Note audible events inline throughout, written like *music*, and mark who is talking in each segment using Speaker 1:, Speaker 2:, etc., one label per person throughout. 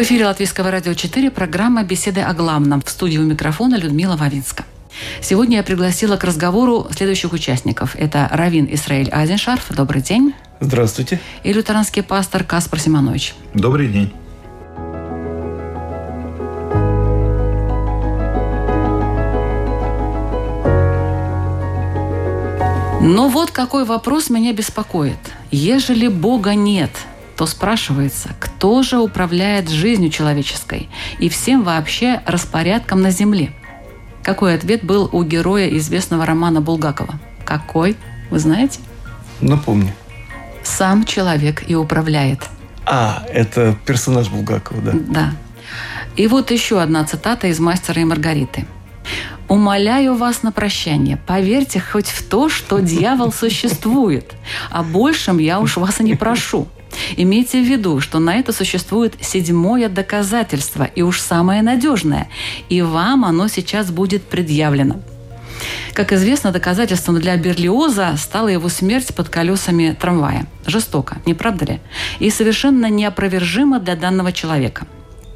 Speaker 1: В эфире Латвийского радио 4 программа «Беседы о главном». В студии у микрофона Людмила Вавинска. Сегодня я пригласила к разговору следующих участников. Это Равин Исраиль Азеншарф. Добрый день.
Speaker 2: Здравствуйте.
Speaker 1: И лютеранский пастор Каспар Симонович.
Speaker 2: Добрый день.
Speaker 1: Но вот какой вопрос меня беспокоит. Ежели Бога нет – то спрашивается, кто же управляет жизнью человеческой и всем вообще распорядком на Земле? Какой ответ был у героя известного романа Булгакова? Какой? Вы знаете?
Speaker 2: Напомню.
Speaker 1: Сам человек и управляет.
Speaker 2: А, это персонаж Булгакова, да?
Speaker 1: Да. И вот еще одна цитата из «Мастера и Маргариты». Умоляю вас на прощание, поверьте хоть в то, что дьявол существует, а большем я уж вас и не прошу. Имейте в виду, что на это существует седьмое доказательство, и уж самое надежное, и вам оно сейчас будет предъявлено. Как известно, доказательством для Берлиоза стала его смерть под колесами трамвая. Жестоко, не правда ли? И совершенно неопровержимо для данного человека.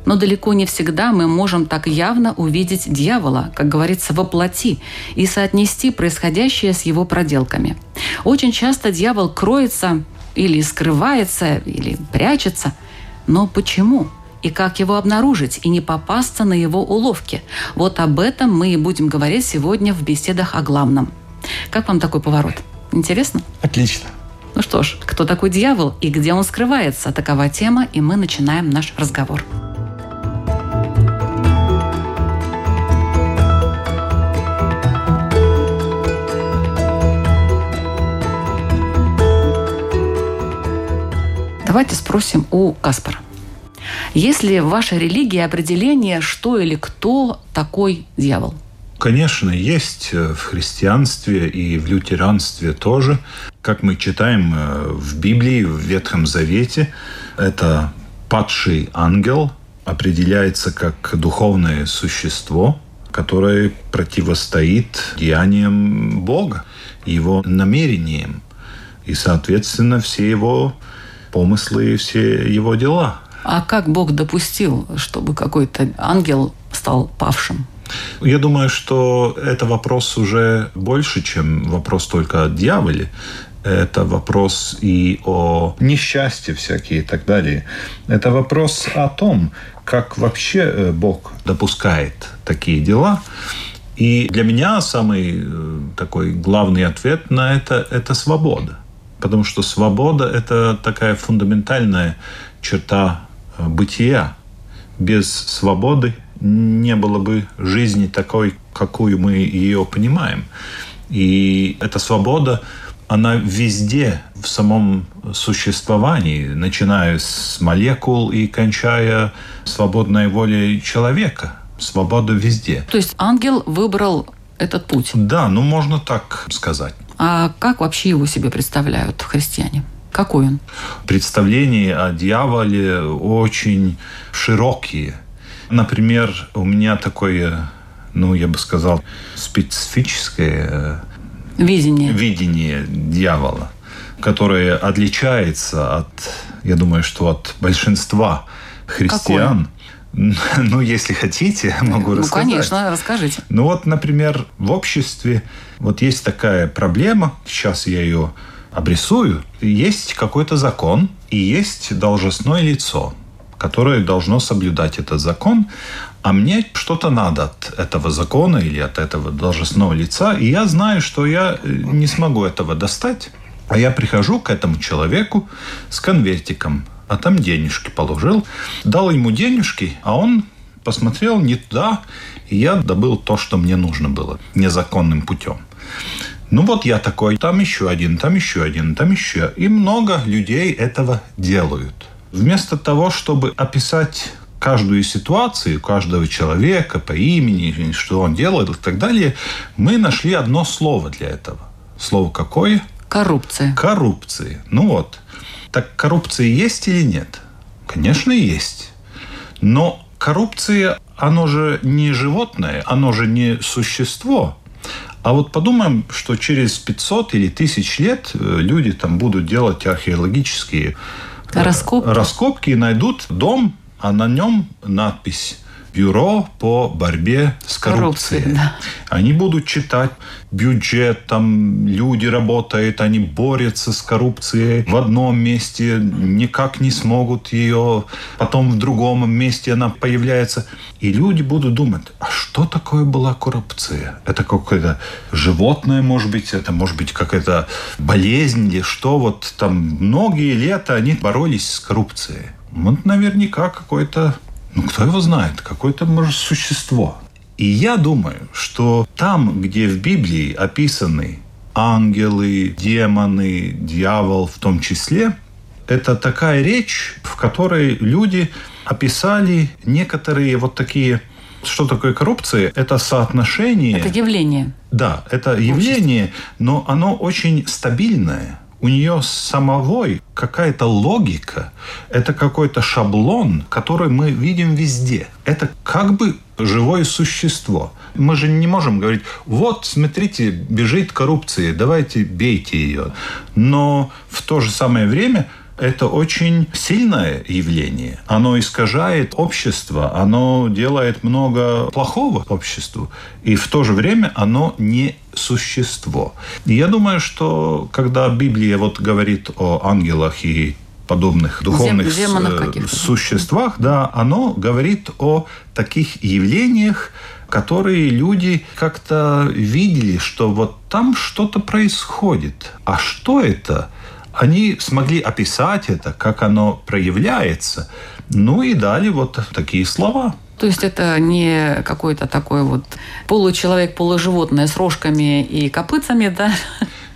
Speaker 1: Но далеко не всегда мы можем так явно увидеть дьявола, как говорится, во плоти, и соотнести происходящее с его проделками. Очень часто дьявол кроется или скрывается, или прячется. Но почему? И как его обнаружить и не попасться на его уловки? Вот об этом мы и будем говорить сегодня в беседах о главном. Как вам такой поворот? Интересно?
Speaker 2: Отлично.
Speaker 1: Ну что ж, кто такой дьявол и где он скрывается? Такова тема, и мы начинаем наш разговор. Давайте спросим у Каспара. Есть ли в вашей религии определение, что или кто такой дьявол?
Speaker 3: Конечно, есть э, в христианстве и в лютеранстве тоже. Как мы читаем э, в Библии, в Ветхом Завете, это падший ангел определяется как духовное существо, которое противостоит деяниям Бога, его намерениям. И, соответственно, все его помыслы и все его дела.
Speaker 1: А как Бог допустил, чтобы какой-то ангел стал павшим?
Speaker 3: Я думаю, что это вопрос уже больше, чем вопрос только о дьяволе. Это вопрос и о несчастье всякие и так далее. Это вопрос о том, как вообще э, Бог допускает такие дела. И для меня самый э, такой главный ответ на это – это свобода. Потому что свобода – это такая фундаментальная черта э, бытия. Без свободы не было бы жизни такой, какую мы ее понимаем. И эта свобода, она везде, в самом существовании, начиная с молекул и кончая свободной волей человека. Свобода везде.
Speaker 1: То есть ангел выбрал этот путь?
Speaker 3: Да, ну можно так сказать.
Speaker 1: А как вообще его себе представляют христиане? Какой он?
Speaker 3: Представления о дьяволе очень широкие. Например, у меня такое, ну, я бы сказал, специфическое
Speaker 1: видение,
Speaker 3: видение дьявола, которое отличается от, я думаю, что от большинства христиан. Какое? *laughs* Ну, если хотите, могу ну, рассказать.
Speaker 1: Ну, конечно, расскажите.
Speaker 3: Ну, вот, например, в обществе вот есть такая проблема, сейчас я ее обрисую. Есть какой-то закон и есть должностное лицо, которое должно соблюдать этот закон, а мне что-то надо от этого закона или от этого должностного лица, и я знаю, что я э, не смогу этого достать, а я прихожу к этому человеку с конвертиком а там денежки положил. Дал ему денежки, а он посмотрел не туда, и я добыл то, что мне нужно было, незаконным путем. Ну вот я такой, там еще один, там еще один, там еще. И много людей этого делают. Вместо того, чтобы описать каждую ситуацию, каждого человека по имени, что он делает и так далее, мы нашли одно слово для этого. Слово какое?
Speaker 1: Коррупция.
Speaker 3: Коррупция. Ну вот. Так коррупция есть или нет? Конечно, есть. Но коррупция, оно же не животное, оно же не существо. А вот подумаем, что через 500 или 1000 лет э, люди там будут делать археологические э,
Speaker 1: Раскопки.
Speaker 3: раскопки и найдут дом, а на нем надпись Бюро по борьбе с коррупцией.
Speaker 1: Коррупцией, да.
Speaker 3: Они будут читать бюджет, там люди работают, они борются с коррупцией в одном месте, никак не смогут ее, потом в другом месте она появляется. И люди будут думать, а что такое была коррупция? Это какое-то животное, может быть, это может быть какая-то болезнь или что? Вот там многие лета они боролись с коррупцией. Вот наверняка какой-то ну, кто его знает? Какое-то, может, существо. И я думаю, что там, где в Библии описаны ангелы, демоны, дьявол в том числе, это такая речь, в которой люди описали некоторые вот такие... Что такое коррупция? Это соотношение...
Speaker 1: Это явление.
Speaker 3: Да, это явление, но оно очень стабильное. У нее самовой какая-то логика, это какой-то шаблон, который мы видим везде. Это как бы живое существо. Мы же не можем говорить, вот, смотрите, бежит коррупция, давайте бейте ее. Но в то же самое время это очень сильное явление. Оно искажает общество, оно делает много плохого обществу, и в то же время оно не существо. И я думаю, что когда Библия вот говорит о ангелах и подобных духовных
Speaker 1: Зем-
Speaker 3: существах, да, оно говорит о таких явлениях, которые люди как-то видели, что вот там что-то происходит. А что это? Они смогли описать это, как оно проявляется, ну и дали вот такие слова.
Speaker 1: То есть это не какой-то такой вот получеловек, полуживотное с рожками и копытцами, да?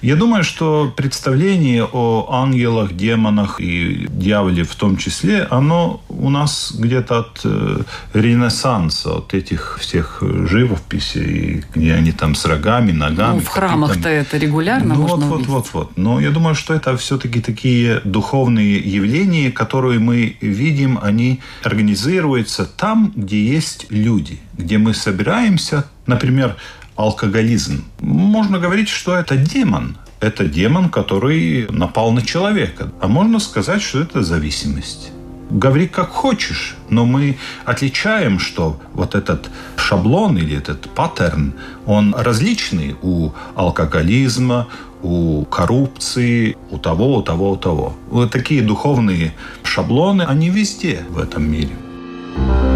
Speaker 3: Я думаю, что представление о ангелах, демонах и дьяволе в том числе, оно у нас где-то от э, Ренессанса, от этих всех живописей, где они там с рогами, ногами.
Speaker 1: Ну, в храмах-то это регулярно
Speaker 3: Ну,
Speaker 1: можно
Speaker 3: вот, вот,
Speaker 1: увидеть.
Speaker 3: вот, вот. Но я думаю, что это все-таки такие духовные явления, которые мы видим, они организуются там, где есть люди, где мы собираемся, например, алкоголизм. Можно говорить, что это демон. Это демон, который напал на человека. А можно сказать, что это зависимость. Говори как хочешь, но мы отличаем, что вот этот шаблон или этот паттерн, он различный у алкоголизма, у коррупции, у того, у того, у того. Вот такие духовные шаблоны, они везде в этом мире.
Speaker 1: В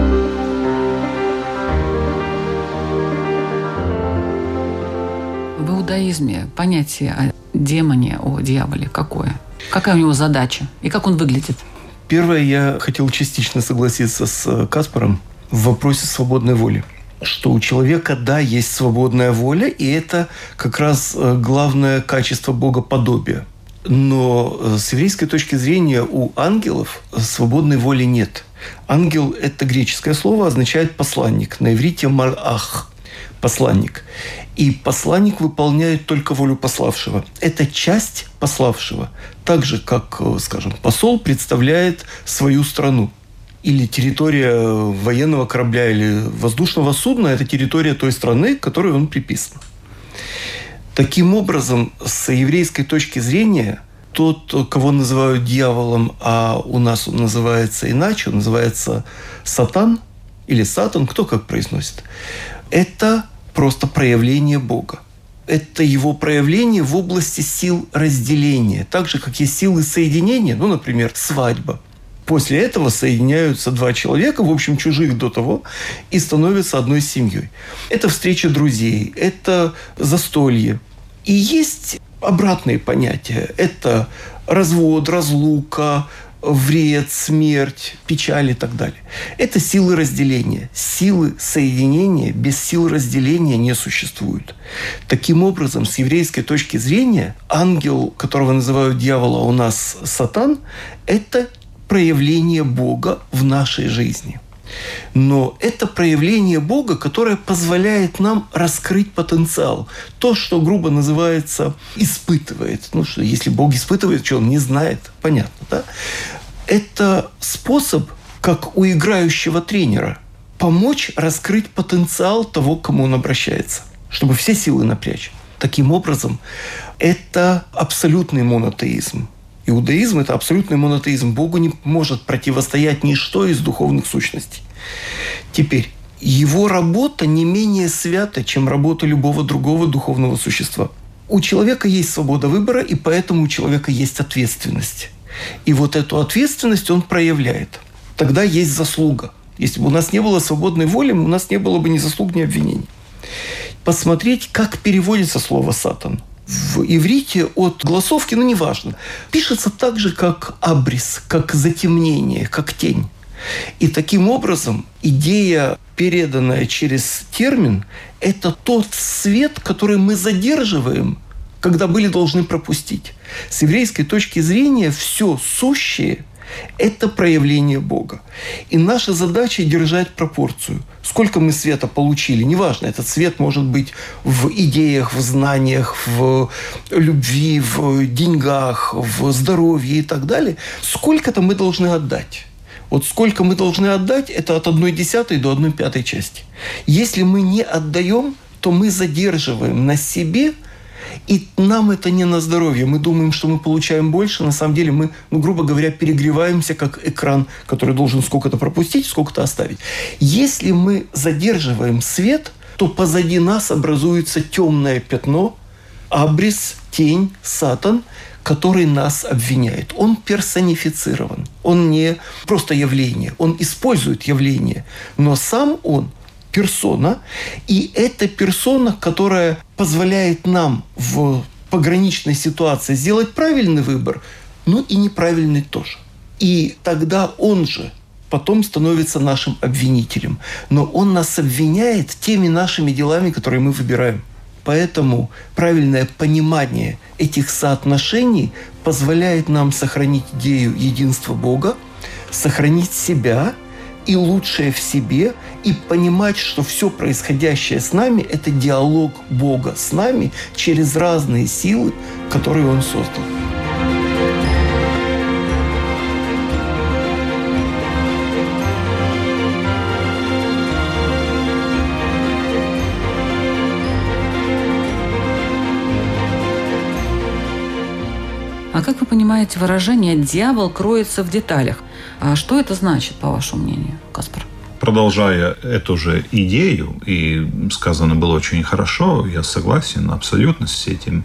Speaker 1: иудаизме понятие о демоне, о дьяволе какое? Какая у него задача? И как он выглядит?
Speaker 2: Первое, я хотел частично согласиться с э, Каспаром в вопросе свободной воли. Что у человека, да, есть свободная воля, и это как раз э, главное качество богоподобия. Но э, с еврейской точки зрения у ангелов свободной воли нет. Ангел – это греческое слово, означает посланник. На иврите «малах» – посланник. И посланник выполняет только волю пославшего. Это часть пославшего. Так же, как, э, скажем, посол представляет свою страну. Или территория военного корабля или воздушного судна – это территория той страны, к которой он приписан. Таким образом, с еврейской точки зрения, тот, кого называют дьяволом, а у нас он называется иначе, он называется сатан или сатан, кто как произносит, это просто проявление Бога. Это его проявление в области сил разделения. Так же, как есть силы соединения, ну, например, свадьба. После этого соединяются два человека, в общем, чужих до того, и становятся одной семьей. Это встреча друзей, это застолье. И есть обратные понятия. Это развод, разлука, вред, смерть, печаль и так далее. Это силы разделения. Силы соединения без сил разделения не существуют. Таким образом, с еврейской точки зрения, ангел, которого называют дьявола у нас сатан, это проявление Бога в нашей жизни. Но это проявление Бога, которое позволяет нам раскрыть потенциал. То, что грубо называется испытывает. Ну что, если Бог испытывает, что он не знает, понятно, да? Это способ, как у играющего тренера, помочь раскрыть потенциал того, к кому он обращается, чтобы все силы напрячь. Таким образом, это абсолютный монотеизм. Иудаизм – это абсолютный монотеизм. Богу не может противостоять ничто из духовных сущностей. Теперь, его работа не менее свята, чем работа любого другого духовного существа. У человека есть свобода выбора, и поэтому у человека есть ответственность. И вот эту ответственность он проявляет. Тогда есть заслуга. Если бы у нас не было свободной воли, у нас не было бы ни заслуг, ни обвинений. Посмотреть, как переводится слово «сатан» в иврите от голосовки, ну неважно, пишется так же, как абрис, как затемнение, как тень. И таким образом идея, переданная через термин, это тот свет, который мы задерживаем, когда были должны пропустить. С еврейской точки зрения все сущее – это проявление Бога. И наша задача держать пропорцию. Сколько мы света получили, неважно, этот свет может быть в идеях, в знаниях, в любви, в деньгах, в здоровье и так далее. Сколько-то мы должны отдать. Вот сколько мы должны отдать, это от 1 десятой до 1 пятой части. Если мы не отдаем, то мы задерживаем на себе – и нам это не на здоровье. Мы думаем, что мы получаем больше. На самом деле мы, ну, грубо говоря, перегреваемся, как экран, который должен сколько-то пропустить, сколько-то оставить. Если мы задерживаем свет, то позади нас образуется темное пятно, абрис, тень, сатан, который нас обвиняет. Он персонифицирован. Он не просто явление. Он использует явление. Но сам он – персона, и это персона, которая позволяет нам в пограничной ситуации сделать правильный выбор, ну и неправильный тоже. И тогда он же потом становится нашим обвинителем. Но он нас обвиняет теми нашими делами, которые мы выбираем. Поэтому правильное понимание этих соотношений позволяет нам сохранить идею единства Бога, сохранить себя и лучшее в себе, и понимать, что все происходящее с нами – это диалог Бога с нами через разные силы, которые Он создал.
Speaker 1: А как вы понимаете выражение «дьявол кроется в деталях»? А что это значит, по вашему мнению, Каспар?
Speaker 3: Продолжая эту же идею, и сказано было очень хорошо, я согласен абсолютно с этим.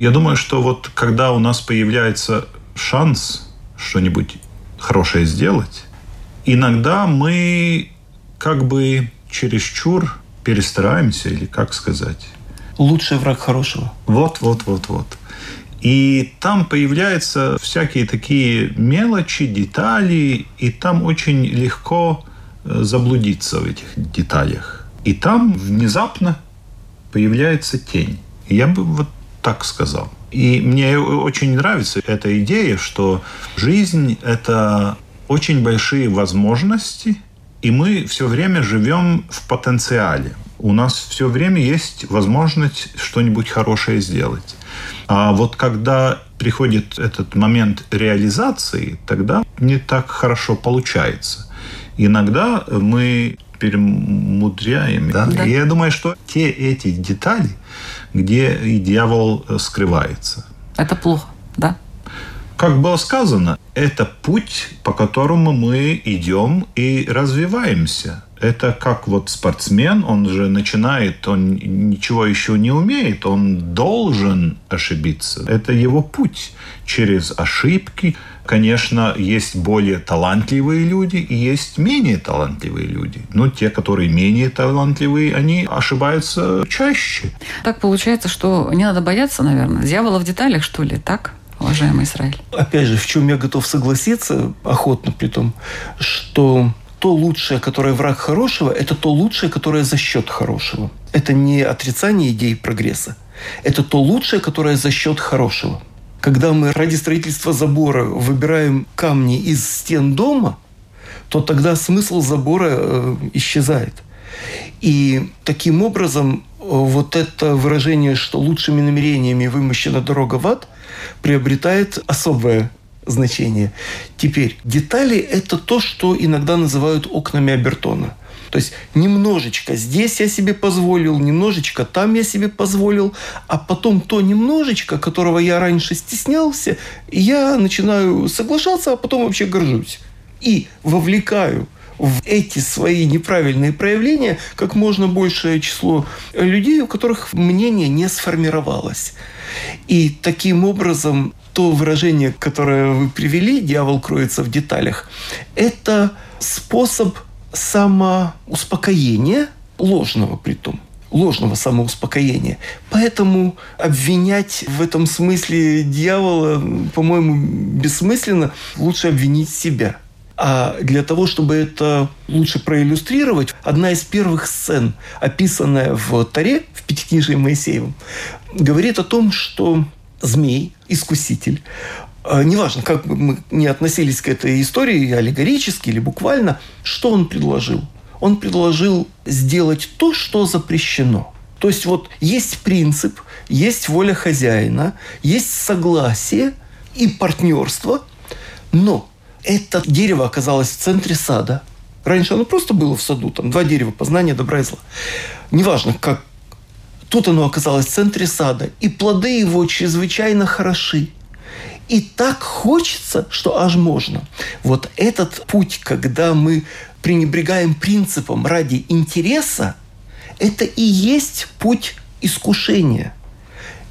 Speaker 3: Я думаю, что вот когда у нас появляется шанс что-нибудь хорошее сделать, иногда мы как бы чересчур перестараемся, или как сказать?
Speaker 2: Лучший враг хорошего.
Speaker 3: Вот, вот, вот, вот. И там появляются всякие такие мелочи, детали, и там очень легко э, заблудиться в этих деталях. И там внезапно появляется тень. Я бы вот так сказал. И мне очень нравится эта идея, что жизнь – это очень большие возможности, и мы все время живем в потенциале. У нас все время есть возможность что-нибудь хорошее сделать. А вот когда приходит этот момент реализации, тогда не так хорошо получается. Иногда мы перемудряем. Да? Да. И я думаю, что те эти детали, где и дьявол скрывается.
Speaker 1: Это плохо, да?
Speaker 3: Как было сказано, это путь, по которому мы идем и развиваемся это как вот спортсмен, он же начинает, он ничего еще не умеет, он должен ошибиться. Это его путь через ошибки. Конечно, есть более талантливые люди и есть менее талантливые люди. Но те, которые менее талантливые, они ошибаются чаще.
Speaker 1: Так получается, что не надо бояться, наверное. Дьявола в деталях, что ли, так? уважаемый Израиль?
Speaker 2: Опять же, в чем я готов согласиться, охотно при том, что то лучшее, которое враг хорошего, это то лучшее, которое за счет хорошего. Это не отрицание идей прогресса. Это то лучшее, которое за счет хорошего. Когда мы ради строительства забора выбираем камни из стен дома, то тогда смысл забора э, исчезает. И таким образом э, вот это выражение, что лучшими намерениями вымощена дорога в ад, приобретает особое значение. Теперь, детали – это то, что иногда называют окнами Абертона – то есть немножечко здесь я себе позволил, немножечко там я себе позволил, а потом то немножечко, которого я раньше стеснялся, я начинаю соглашаться, а потом вообще горжусь. И вовлекаю в эти свои неправильные проявления как можно большее число людей, у которых мнение не сформировалось. И таким образом то выражение, которое вы привели, дьявол кроется в деталях, это способ самоуспокоения, ложного при том, ложного самоуспокоения. Поэтому обвинять в этом смысле дьявола, по-моему, бессмысленно. Лучше обвинить себя. А для того, чтобы это лучше проиллюстрировать, одна из первых сцен, описанная в Таре, в Пятикнижии Моисеевом, говорит о том, что змей, искуситель, а, неважно, как бы мы не относились к этой истории, аллегорически или буквально, что он предложил? Он предложил сделать то, что запрещено. То есть вот есть принцип, есть воля хозяина, есть согласие и партнерство, но это дерево оказалось в центре сада. Раньше оно просто было в саду, там два дерева, познание добра и зла. Неважно, как Тут оно оказалось в центре сада, и плоды его чрезвычайно хороши. И так хочется, что аж можно. Вот этот путь, когда мы пренебрегаем принципом ради интереса, это и есть путь искушения.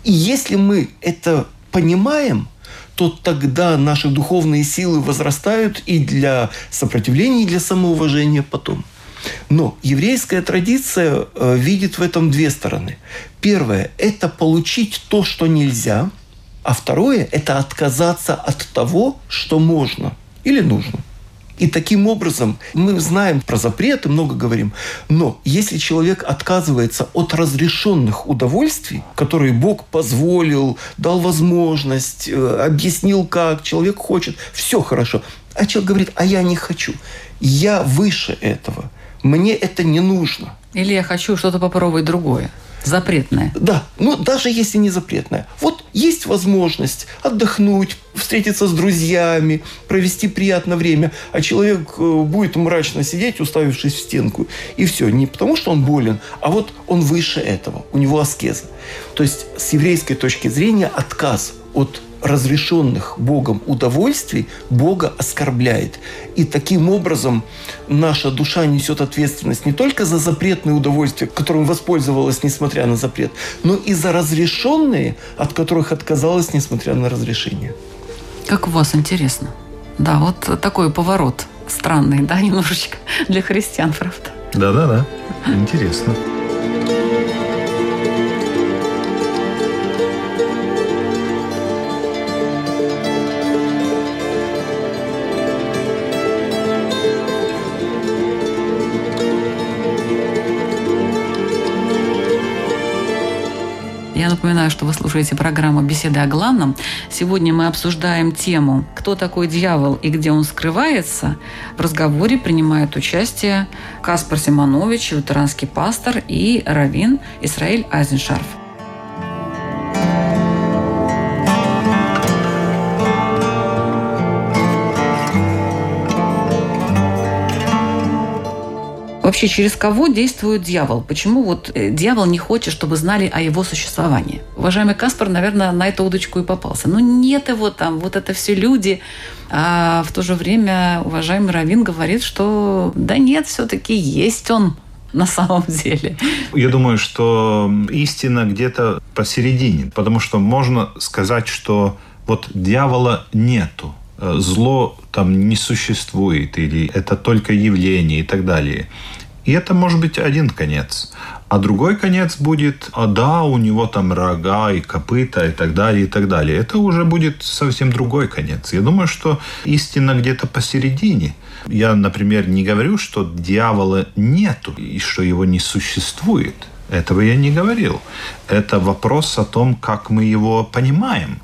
Speaker 2: И если мы это понимаем, то тогда наши духовные силы возрастают и для сопротивления, и для самоуважения потом. Но еврейская традиция э, видит в этом две стороны. Первое – это получить то, что нельзя – а второе – это отказаться от того, что можно или нужно. И таким образом мы знаем про запреты, много говорим, но если человек отказывается от разрешенных удовольствий, которые Бог позволил, дал возможность, э, объяснил как, человек хочет, все хорошо, а человек говорит, а я не хочу, я выше этого, мне это не нужно.
Speaker 1: Или я хочу что-то попробовать другое. Запретное.
Speaker 2: Да, ну даже если не запретное. Вот есть возможность отдохнуть, встретиться с друзьями, провести приятное время, а человек э, будет мрачно сидеть, уставившись в стенку. И все. Не потому, что он болен, а вот он выше этого. У него аскеза. То есть с еврейской точки зрения отказ от разрешенных Богом удовольствий Бога оскорбляет. И таким образом наша душа несет ответственность не только за запретные удовольствия, которым воспользовалась, несмотря на запрет, но и за разрешенные, от которых отказалась, несмотря на разрешение.
Speaker 1: Как у вас интересно. Да, вот такой поворот странный, да, *laughs* немножечко для христиан, правда?
Speaker 3: Да-да-да, интересно.
Speaker 1: Я напоминаю, что вы слушаете программу «Беседы о главном». Сегодня мы обсуждаем тему «Кто такой дьявол и где он скрывается?». В разговоре принимают участие Каспар Симонович, лютеранский пастор, и раввин Исраиль Айзеншарф. Вообще, через кого действует дьявол? Почему вот э, дьявол не хочет, чтобы знали о его существовании? Уважаемый Каспар, наверное, на эту удочку и попался. Ну, нет его там, вот это все люди. А в то же время уважаемый Равин говорит, что да нет, все-таки есть он *laughs* на самом деле.
Speaker 3: Я думаю, что истина где-то посередине, потому что можно сказать, что вот дьявола нету, зло там не существует, или это только явление и так далее. И это может быть один конец. А другой конец будет, а да, у него там рога и копыта и так далее, и так далее. Это уже будет совсем другой конец. Я думаю, что истина где-то посередине. Я, например, не говорю, что дьявола нету и что его не существует. Этого я не говорил. Это вопрос о том, как мы его понимаем.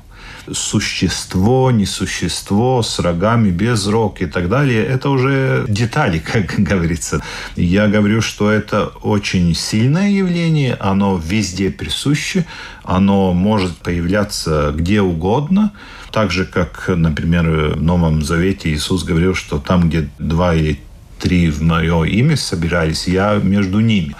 Speaker 3: Существо, несущество, с рогами, без рог и так далее, это уже детали, *laughs* как говорится. Я говорю, что это очень сильное явление, оно везде присуще, оно может появляться где угодно, так же, как, например, в Новом Завете Иисус говорил, что там, где два или три в мое имя собирались, я между ними.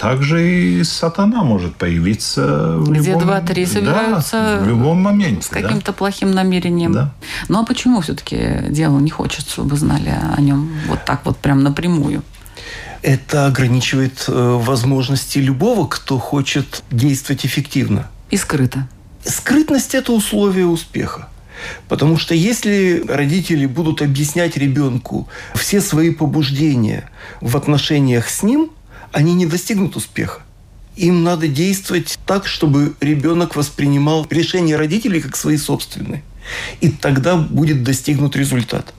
Speaker 3: Также и сатана может появиться в
Speaker 1: Где
Speaker 3: любом,
Speaker 1: два-три собираются
Speaker 3: да, в любом моменте.
Speaker 1: с каким-то плохим намерением.
Speaker 3: Да.
Speaker 1: Ну а почему все-таки дьявол не хочет, чтобы знали о нем вот так вот прям напрямую?
Speaker 2: Это ограничивает э, возможности любого, кто хочет действовать эффективно.
Speaker 1: И скрыто.
Speaker 2: Скрытность – это условие успеха. Потому что если родители будут объяснять ребенку все свои побуждения в отношениях с ним, они не достигнут успеха. Им надо действовать так, чтобы ребенок воспринимал решения родителей как свои собственные. И тогда будет достигнут результат.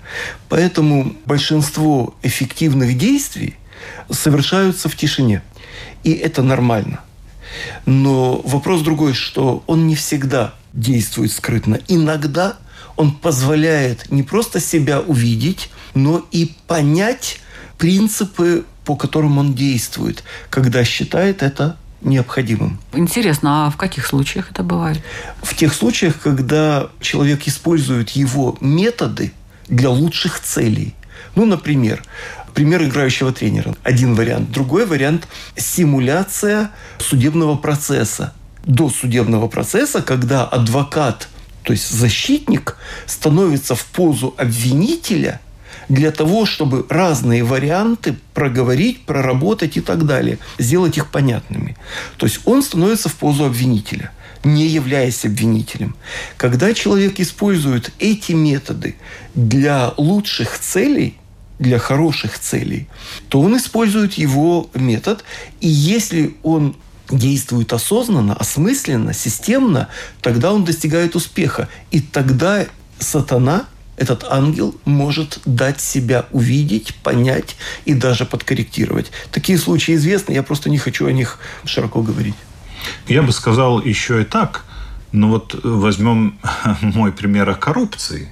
Speaker 2: Поэтому большинство эффективных действий совершаются в тишине. И это нормально. Но вопрос другой, что он не всегда действует скрытно. Иногда он позволяет не просто себя увидеть, но и понять принципы, по которым он действует, когда считает это необходимым.
Speaker 1: Интересно, а в каких случаях это бывает?
Speaker 2: В тех случаях, когда человек использует его методы для лучших целей. Ну, например, пример играющего тренера. Один вариант. Другой вариант – симуляция судебного процесса. До судебного процесса, когда адвокат, то есть защитник, становится в позу обвинителя – для того, чтобы разные варианты проговорить, проработать и так далее, сделать их понятными. То есть он становится в позу обвинителя не являясь обвинителем. Когда человек использует эти методы для лучших целей, для хороших целей, то он использует его метод. И если он действует осознанно, осмысленно, системно, тогда он достигает успеха. И тогда сатана этот ангел может дать себя увидеть, понять и даже подкорректировать. Такие случаи известны, я просто не хочу о них широко говорить.
Speaker 3: Я бы сказал еще и так. Ну вот возьмем *laughs* мой пример о коррупции.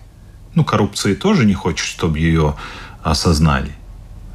Speaker 3: Ну, коррупции тоже не хочет, чтобы ее осознали.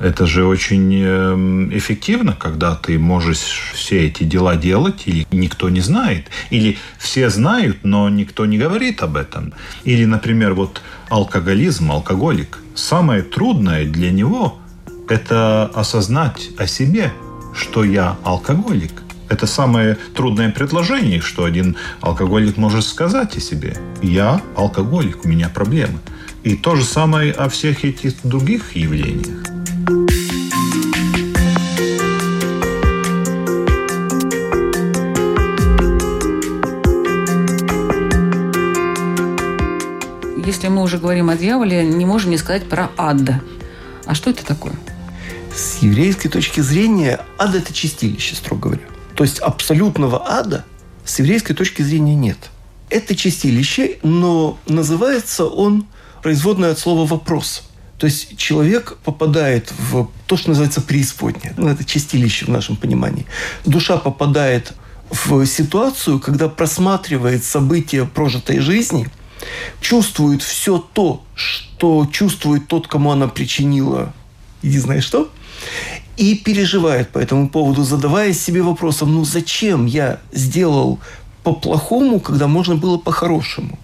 Speaker 3: Это же очень эм, эффективно, когда ты можешь все эти дела делать, или никто не знает, или все знают, но никто не говорит об этом. Или, например, вот алкоголизм, алкоголик. Самое трудное для него – это осознать о себе, что я алкоголик. Это самое трудное предложение, что один алкоголик может сказать о себе. Я алкоголик, у меня проблемы. И то же самое о всех этих других явлениях.
Speaker 1: Если мы уже говорим о дьяволе, не можем не сказать про ад. А что это такое?
Speaker 2: С еврейской точки зрения ад – это чистилище, строго говоря. То есть абсолютного ада с еврейской точки зрения нет. Это чистилище, но называется он производное от слова «вопрос». То есть человек попадает в то, что называется преисподнее. Ну, это чистилище в нашем понимании. Душа попадает в ситуацию, когда просматривает события прожитой жизни, чувствует все то, что чувствует тот, кому она причинила, иди знаешь что, и переживает по этому поводу, задавая себе вопросом, ну зачем я сделал по-плохому, когда можно было по-хорошему?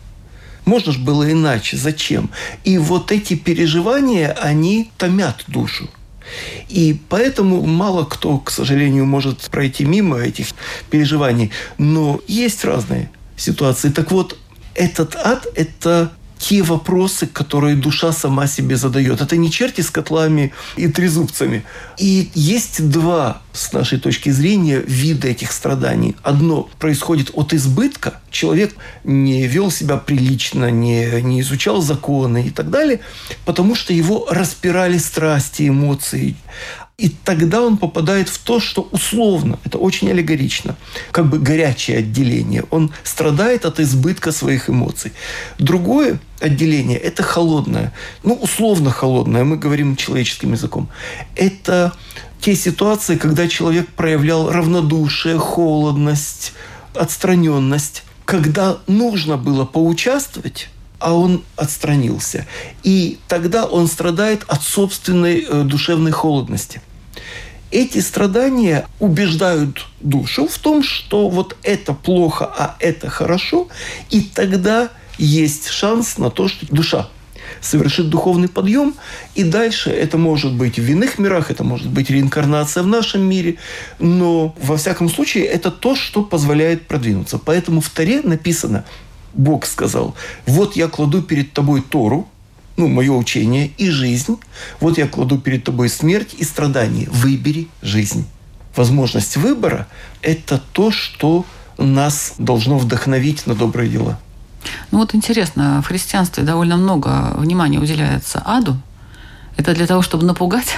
Speaker 2: Можно же было иначе. Зачем? И вот эти переживания, они томят душу. И поэтому мало кто, к сожалению, может пройти мимо этих переживаний. Но есть разные ситуации. Так вот, этот ад – это те вопросы, которые душа сама себе задает. Это не черти с котлами и трезубцами. И есть два, с нашей точки зрения, вида этих страданий. Одно происходит от избытка. Человек не вел себя прилично, не, не изучал законы и так далее, потому что его распирали страсти, эмоции. И тогда он попадает в то, что условно, это очень аллегорично, как бы горячее отделение. Он страдает от избытка своих эмоций. Другое отделение – это холодное. Ну, условно холодное, мы говорим человеческим языком. Это те ситуации, когда человек проявлял равнодушие, холодность, отстраненность. когда нужно было поучаствовать, а он отстранился. И тогда он страдает от собственной э, душевной холодности. Эти страдания убеждают душу в том, что вот это плохо, а это хорошо, и тогда есть шанс на то, что душа совершит духовный подъем, и дальше это может быть в иных мирах, это может быть реинкарнация в нашем мире, но во всяком случае это то, что позволяет продвинуться. Поэтому в Таре написано, Бог сказал, вот я кладу перед тобой Тору, ну, мое учение и жизнь. Вот я кладу перед тобой смерть и страдания. Выбери жизнь. Возможность выбора – это то, что нас должно вдохновить на добрые дела.
Speaker 1: Ну вот интересно, в христианстве довольно много внимания уделяется аду. Это для того, чтобы напугать?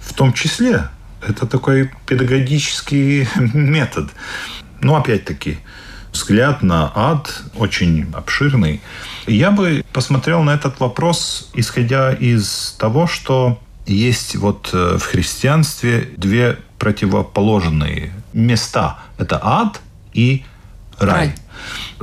Speaker 3: В том числе. Это такой педагогический *laughs* метод. Ну, опять-таки, взгляд на ад очень обширный. Я бы посмотрел на этот вопрос, исходя из того, что есть вот э, в христианстве две противоположные места. Это ад и рай. рай.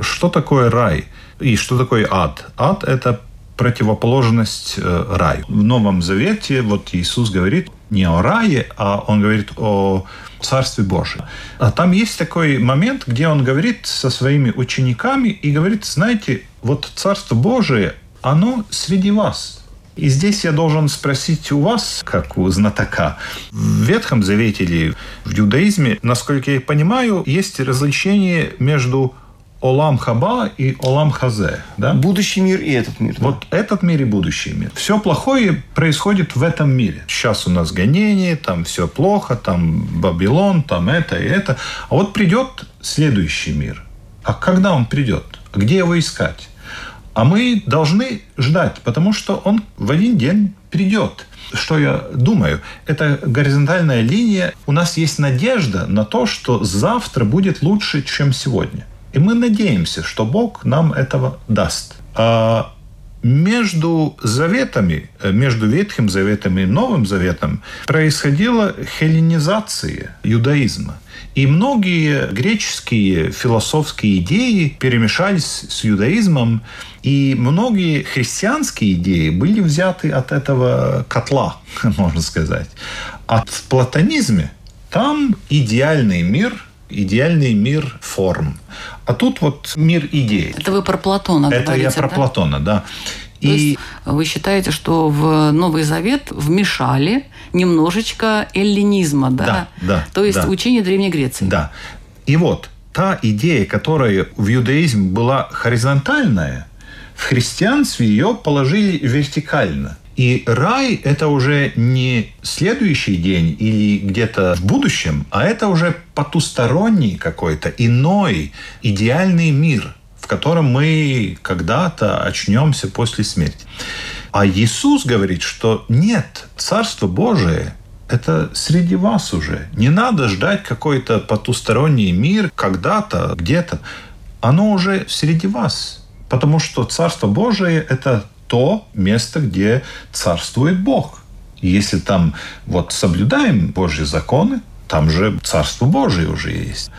Speaker 3: Что такое рай? И что такое ад? Ад – это противоположность э, раю. В Новом Завете вот Иисус говорит не о рае, а он говорит о Царстве Божьем. А там есть такой момент, где он говорит со своими учениками и говорит, знаете, вот Царство Божие, оно среди вас. И здесь я должен спросить у вас, как у знатока, в Ветхом Завете или в иудаизме, насколько я понимаю, есть различение между Олам Хаба и Олам Хазе. Да?
Speaker 2: Будущий мир и этот мир.
Speaker 3: Вот да. этот мир и будущий мир. Все плохое происходит в этом мире. Сейчас у нас гонение, там все плохо, там Вавилон, там это и это. А вот придет следующий мир. А когда он придет? Где его искать? А мы должны ждать, потому что он в один день придет. Что я думаю? Это горизонтальная линия. У нас есть надежда на то, что завтра будет лучше, чем сегодня. И мы надеемся, что Бог нам этого даст. А между заветами, между Ветхим Заветом и Новым Заветом происходила хелленизация иудаизма. И многие греческие философские идеи перемешались с иудаизмом, и многие христианские идеи были взяты от этого котла, *laughs* можно сказать. А в платонизме там идеальный мир – идеальный мир форм. А тут вот мир идей.
Speaker 1: Это вы про Платона
Speaker 3: Это говорите, я про
Speaker 1: да?
Speaker 3: Платона, да.
Speaker 1: То и... есть вы считаете, что в Новый Завет вмешали немножечко эллинизма, да?
Speaker 3: Да, да.
Speaker 1: То есть
Speaker 3: да.
Speaker 1: учение Древней Греции.
Speaker 3: Да. И вот та идея, которая в иудаизме была горизонтальная, в христианстве ее положили вертикально. И рай – это уже не следующий день или где-то в будущем, а это уже потусторонний какой-то, иной, идеальный мир, в котором мы когда-то очнемся после смерти. А Иисус говорит, что нет, Царство Божие это среди вас уже. Не надо ждать какой-то потусторонний мир когда-то, где-то. Оно уже среди вас. Потому что Царство Божие – это то место, где царствует Бог. Если там вот соблюдаем Божьи законы, там же Царство Божие уже есть.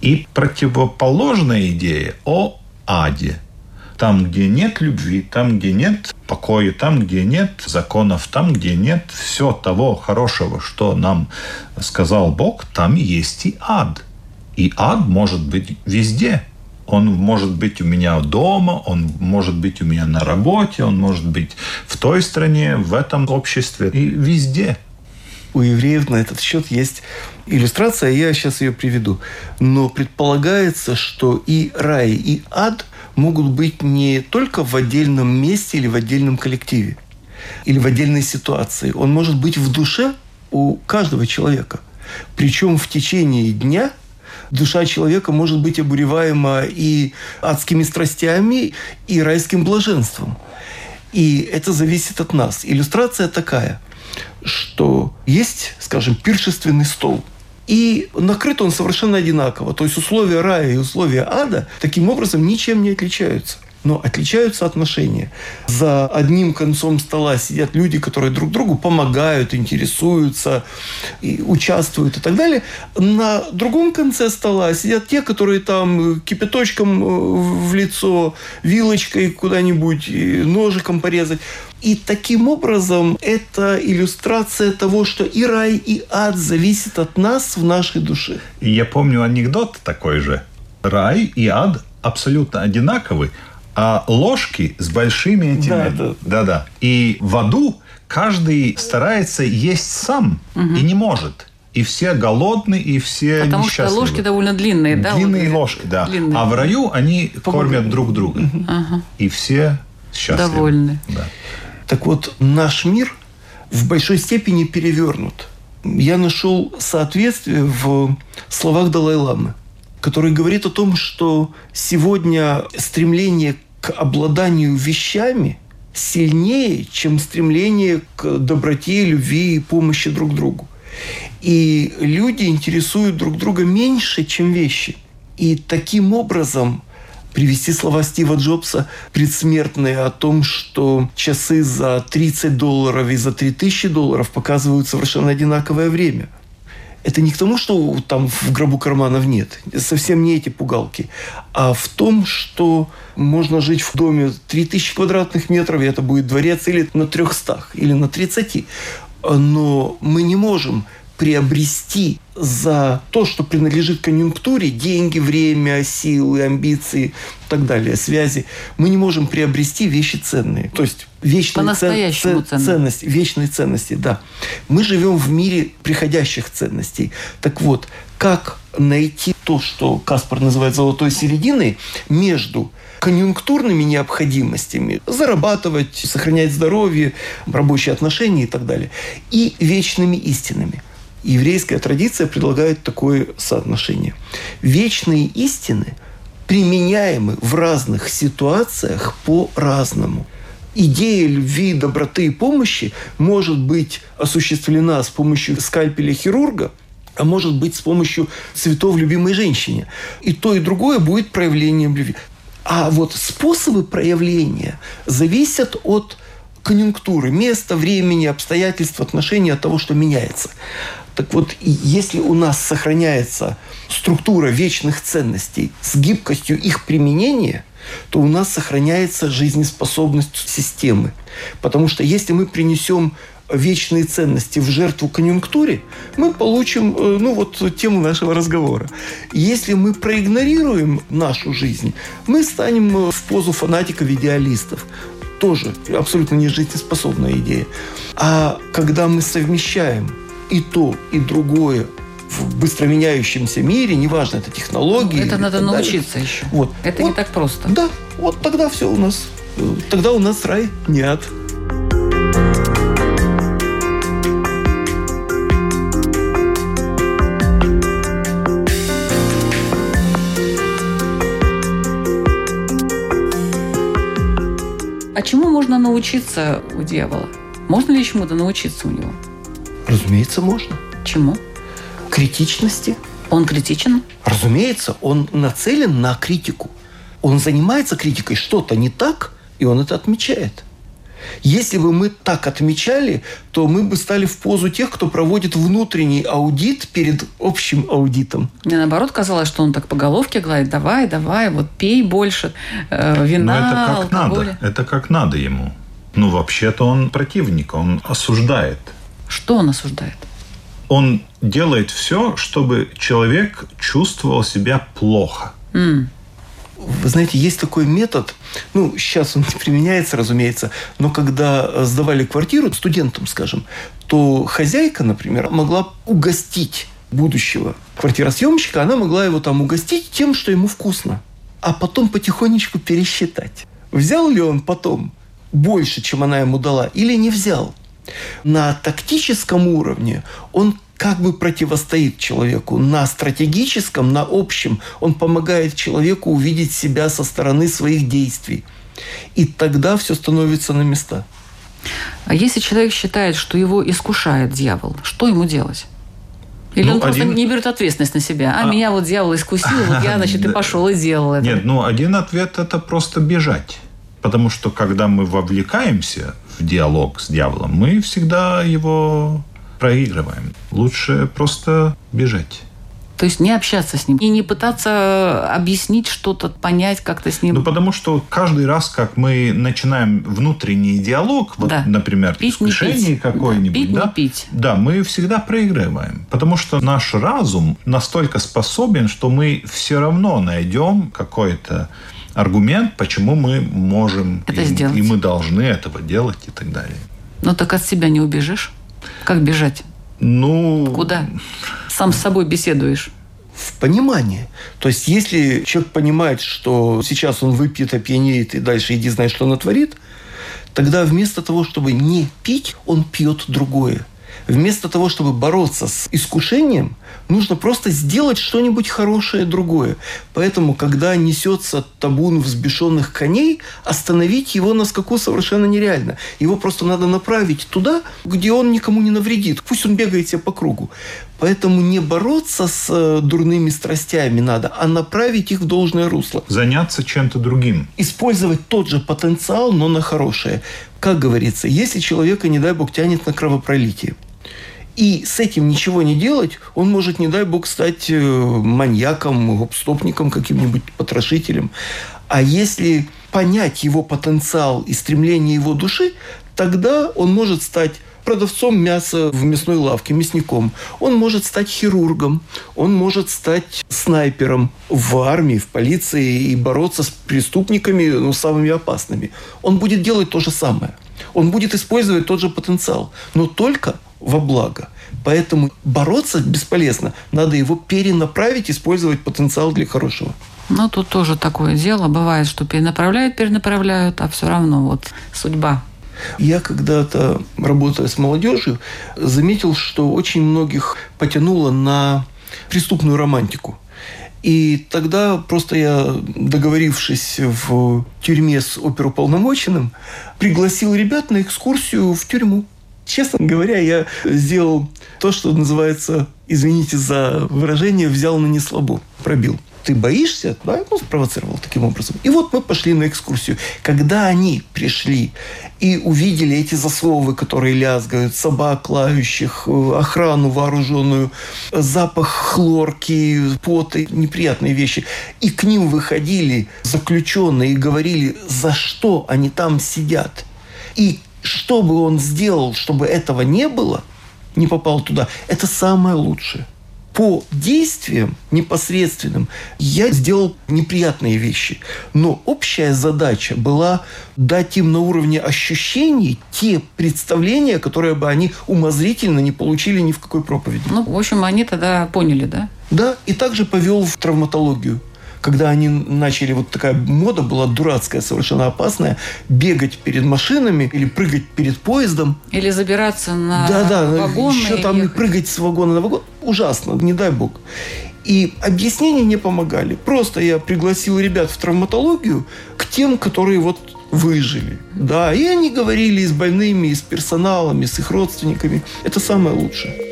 Speaker 3: И противоположная идея о аде. Там, где нет любви, там, где нет покоя, там, где нет законов, там, где нет все того хорошего, что нам сказал Бог, там есть и ад. И ад может быть везде. Он может быть у меня дома, он может быть у меня на работе, он может быть в той стране, в этом обществе и везде.
Speaker 2: У евреев на этот счет есть иллюстрация, я сейчас ее приведу. Но предполагается, что и рай, и ад могут быть не только в отдельном месте или в отдельном коллективе, или в отдельной ситуации. Он может быть в душе у каждого человека. Причем в течение дня – душа человека может быть обуреваема и адскими страстями, и райским блаженством. И это зависит от нас. Иллюстрация такая, что есть, скажем, пиршественный стол – и накрыт он совершенно одинаково. То есть условия рая и условия ада таким образом ничем не отличаются. Но отличаются отношения. За одним концом стола сидят люди, которые друг другу помогают, интересуются, и участвуют и так далее. На другом конце стола сидят те, которые там кипяточком э, в лицо, вилочкой куда-нибудь, ножиком порезать. И таким образом это иллюстрация того, что и рай, и ад зависит от нас в нашей душе.
Speaker 3: Я помню анекдот такой же. Рай и ад абсолютно одинаковый, а ложки с большими этими. Да, да. Да-да. И в аду каждый старается есть сам угу. и не может. И все голодные, и все
Speaker 1: Потому
Speaker 3: несчастливы.
Speaker 1: что ложки довольно длинные, да?
Speaker 3: Длинные вот, ложки, да. Длинные. А в раю они Помогут. кормят друг друга. Ага. И все счастливы.
Speaker 1: Довольны.
Speaker 3: Да.
Speaker 2: Так вот, наш мир в большой степени перевернут. Я нашел соответствие в словах Далай-Ламы, который говорит о том, что сегодня стремление к обладанию вещами сильнее, чем стремление к доброте, любви и помощи друг другу. И люди интересуют друг друга меньше, чем вещи. И таким образом привести слова Стива Джобса предсмертные о том, что часы за 30 долларов и за 3000 долларов показывают совершенно одинаковое время. Это не к тому, что там в гробу карманов нет. Совсем не эти пугалки. А в том, что можно жить в доме 3000 квадратных метров, и это будет дворец или на 300, или на 30. Но мы не можем приобрести за то, что принадлежит конъюнктуре, деньги, время, силы, амбиции и так далее, связи, мы не можем приобрести вещи ценные. То есть вечные цен, цен, ценности, вечные ценности, да. Мы живем в мире приходящих ценностей. Так вот, как найти то, что Каспар называет золотой серединой между конъюнктурными необходимостями, зарабатывать, сохранять здоровье, рабочие отношения и так далее, и вечными истинами – еврейская традиция предлагает такое соотношение. Вечные истины применяемы в разных ситуациях по-разному. Идея любви, доброты и помощи может быть осуществлена с помощью скальпеля хирурга, а может быть с помощью цветов любимой женщине. И то, и другое будет проявлением любви. А вот способы проявления зависят от конъюнктуры, места, времени, обстоятельств, отношений, от того, что меняется. Так вот, если у нас сохраняется структура вечных ценностей с гибкостью их применения, то у нас сохраняется жизнеспособность системы. Потому что если мы принесем вечные ценности в жертву конъюнктуре, мы получим, э, ну вот, тему нашего разговора. Если мы проигнорируем нашу жизнь, мы станем э, в позу фанатиков-идеалистов. Тоже абсолютно не жизнеспособная идея. А когда мы совмещаем и то, и другое в быстро меняющемся мире, неважно, это технологии.
Speaker 1: Это надо научиться далее. еще. Вот. Это вот, не так просто.
Speaker 2: Да, вот тогда все у нас. Тогда у нас рай не ад.
Speaker 1: А чему можно научиться у дьявола? Можно ли чему-то научиться у него?
Speaker 2: Разумеется, можно.
Speaker 1: Чему?
Speaker 2: Критичности.
Speaker 1: Он критичен?
Speaker 2: Разумеется, он нацелен на критику. Он занимается критикой, что-то не так, и он это отмечает. Если бы мы так отмечали, то мы бы стали в позу тех, кто проводит внутренний аудит перед общим аудитом.
Speaker 1: Мне наоборот казалось, что он так по головке гладит, давай, давай, вот пей больше э, вина,
Speaker 3: Но это как
Speaker 1: алкоголя.
Speaker 3: надо, это как надо ему. Ну, вообще-то он противник, он осуждает.
Speaker 1: Что он осуждает?
Speaker 3: Он делает все, чтобы человек чувствовал себя плохо.
Speaker 1: Mm.
Speaker 2: Вы знаете, есть такой метод, ну, сейчас он не применяется, разумеется, но когда сдавали квартиру студентам, скажем, то хозяйка, например, могла угостить будущего квартиросъемщика, она могла его там угостить тем, что ему вкусно, а потом потихонечку пересчитать. Взял ли он потом больше, чем она ему дала, или не взял? На тактическом уровне он как бы противостоит человеку. На стратегическом, на общем он помогает человеку увидеть себя со стороны своих действий. И тогда все становится на места.
Speaker 1: А если человек считает, что его искушает дьявол, что ему делать? Или
Speaker 3: Ну,
Speaker 1: он просто
Speaker 3: один-
Speaker 1: не берет ответственность на себя. А,
Speaker 3: А.
Speaker 1: меня вот дьявол искусил, вот я, значит, и *laughs* пошел и делал это.
Speaker 3: Нет, ну один ответ это просто бежать. Потому что когда мы вовлекаемся в диалог с дьяволом, мы всегда его проигрываем. Лучше просто бежать.
Speaker 1: То есть не общаться с ним и не пытаться объяснить что-то, понять как-то с ним.
Speaker 3: Ну, потому что каждый раз, как мы начинаем внутренний диалог, вот,
Speaker 1: Да.
Speaker 3: например,
Speaker 1: Пить,
Speaker 3: искушение
Speaker 1: пить.
Speaker 3: какое-нибудь,
Speaker 1: Пить, не
Speaker 3: да,
Speaker 1: пить.
Speaker 3: да, мы всегда проигрываем. Потому что наш разум настолько способен, что мы все равно найдем какой-то аргумент, почему мы можем
Speaker 1: Это
Speaker 3: и,
Speaker 1: сделать.
Speaker 3: и мы должны этого делать и так далее.
Speaker 1: Ну так от себя не убежишь. Как бежать?
Speaker 3: Ну,
Speaker 1: Куда? Сам с собой беседуешь.
Speaker 2: в понимании. То есть, если человек понимает, что сейчас он выпьет, опьянеет и дальше иди знай, что он натворит, тогда вместо того, чтобы не пить, он пьет другое. Вместо того, чтобы бороться с искушением, нужно просто сделать что-нибудь хорошее другое. Поэтому, когда несется табун взбешенных коней, остановить его на скаку совершенно нереально. Его просто надо направить туда, где он никому не навредит. Пусть он бегает себе по кругу. Поэтому не бороться с э, дурными страстями надо, а направить их в должное русло
Speaker 3: заняться чем-то другим.
Speaker 2: использовать тот же потенциал, но на хорошее. Как говорится, если человека, не дай бог, тянет на кровопролитие, и с этим ничего не делать, он может, не дай бог, стать э, маньяком, гопстопником, каким-нибудь потрошителем. А если понять его потенциал и стремление его души, тогда он может стать продавцом мяса в мясной лавке, мясником. Он может стать хирургом, он может стать снайпером в армии, в полиции и бороться с преступниками, ну, самыми опасными. Он будет делать то же самое. Он будет использовать тот же потенциал, но только во благо. Поэтому бороться бесполезно. Надо его перенаправить, использовать потенциал для хорошего.
Speaker 1: Ну, тут тоже такое дело. Бывает, что перенаправляют, перенаправляют, а все равно вот судьба.
Speaker 2: Я когда-то, работая с молодежью, заметил, что очень многих потянуло на преступную романтику. И тогда просто я, договорившись в тюрьме с оперуполномоченным, пригласил ребят на экскурсию в тюрьму. Честно говоря, я сделал то, что называется, извините за выражение, взял на неслабо, пробил. Ты боишься? Да, ну, спровоцировал таким образом. И вот мы пошли на экскурсию. Когда они пришли и увидели эти засовы, которые лязгают, собак лающих, э, охрану вооруженную, запах хлорки, пота, неприятные вещи, и к ним выходили заключенные и говорили, за что они там сидят. И что бы он сделал, чтобы этого не было, не попал туда, это самое лучшее. По действиям непосредственным я сделал неприятные вещи. Но общая задача была дать им на уровне ощущений те представления, которые бы они умозрительно не получили ни в какой проповеди.
Speaker 1: Ну, в общем, они тогда поняли, да?
Speaker 2: Да, и также повел в травматологию. Когда они начали, вот такая мода была дурацкая, совершенно опасная, бегать перед машинами или прыгать перед поездом.
Speaker 1: Или забираться на
Speaker 2: Да, да,
Speaker 1: вагон
Speaker 2: еще там
Speaker 1: ехать.
Speaker 2: прыгать с вагона на вагон. Ужасно, не дай бог. И объяснения не помогали. Просто я пригласил ребят в травматологию к тем, которые вот выжили. Да, и они говорили и с больными, и с персоналом, и с их родственниками. Это самое лучшее.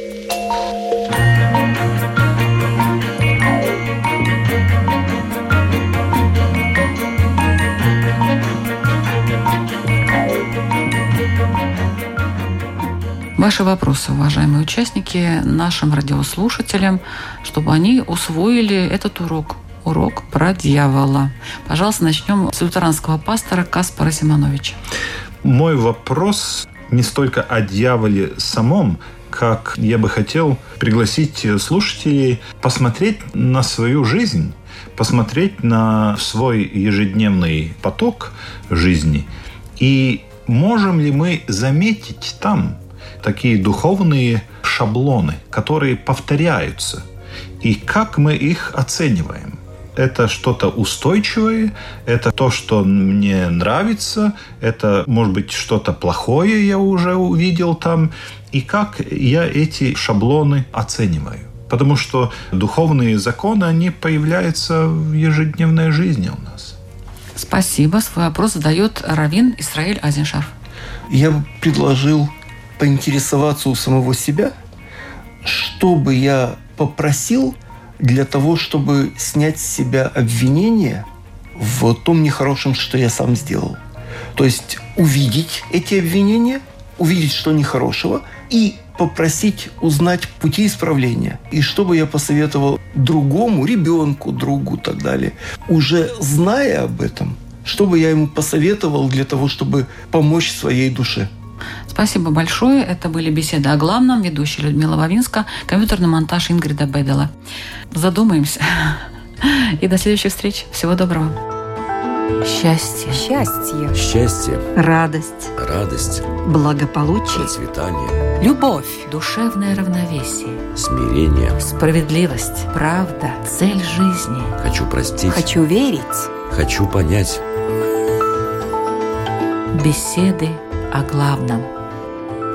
Speaker 1: Ваши вопросы, уважаемые участники, нашим радиослушателям, чтобы они усвоили этот урок. Урок про дьявола. Пожалуйста, начнем с лютеранского пастора Каспара Симоновича.
Speaker 3: Мой вопрос не столько о дьяволе самом, как я бы хотел пригласить слушателей посмотреть на свою жизнь, посмотреть на свой ежедневный поток жизни и можем ли мы заметить там такие духовные шаблоны, которые повторяются, и как мы их оцениваем. Это что-то устойчивое, это то, что мне нравится, это, может быть, что-то плохое я уже увидел там, и как я эти шаблоны оцениваю. Потому что духовные законы, они появляются в ежедневной жизни у нас.
Speaker 1: Спасибо. Свой вопрос задает Равин Исраиль Азиншарф.
Speaker 2: Я бы предложил поинтересоваться у самого себя, что бы я попросил для того, чтобы снять с себя обвинение в том нехорошем, что я сам сделал. То есть увидеть эти обвинения, увидеть, что нехорошего, и попросить узнать пути исправления. И что бы я посоветовал другому, ребенку, другу и так далее, уже зная об этом, что бы я ему посоветовал для того, чтобы помочь своей душе.
Speaker 1: Спасибо большое. Это были беседы о главном. Ведущая Людмила Вавинска, компьютерный монтаж Ингрида Бедела. Задумаемся. *laughs* И до следующих встреч. Всего доброго. Счастье.
Speaker 4: Счастье.
Speaker 5: Счастье,
Speaker 4: Радость.
Speaker 5: радость,
Speaker 4: Благополучие.
Speaker 5: процветание,
Speaker 4: Любовь.
Speaker 1: Душевное равновесие.
Speaker 5: смирение.
Speaker 1: Справедливость. Правда. Цель жизни.
Speaker 5: Хочу простить,
Speaker 4: Хочу верить.
Speaker 5: хочу понять.
Speaker 1: Беседы о главном.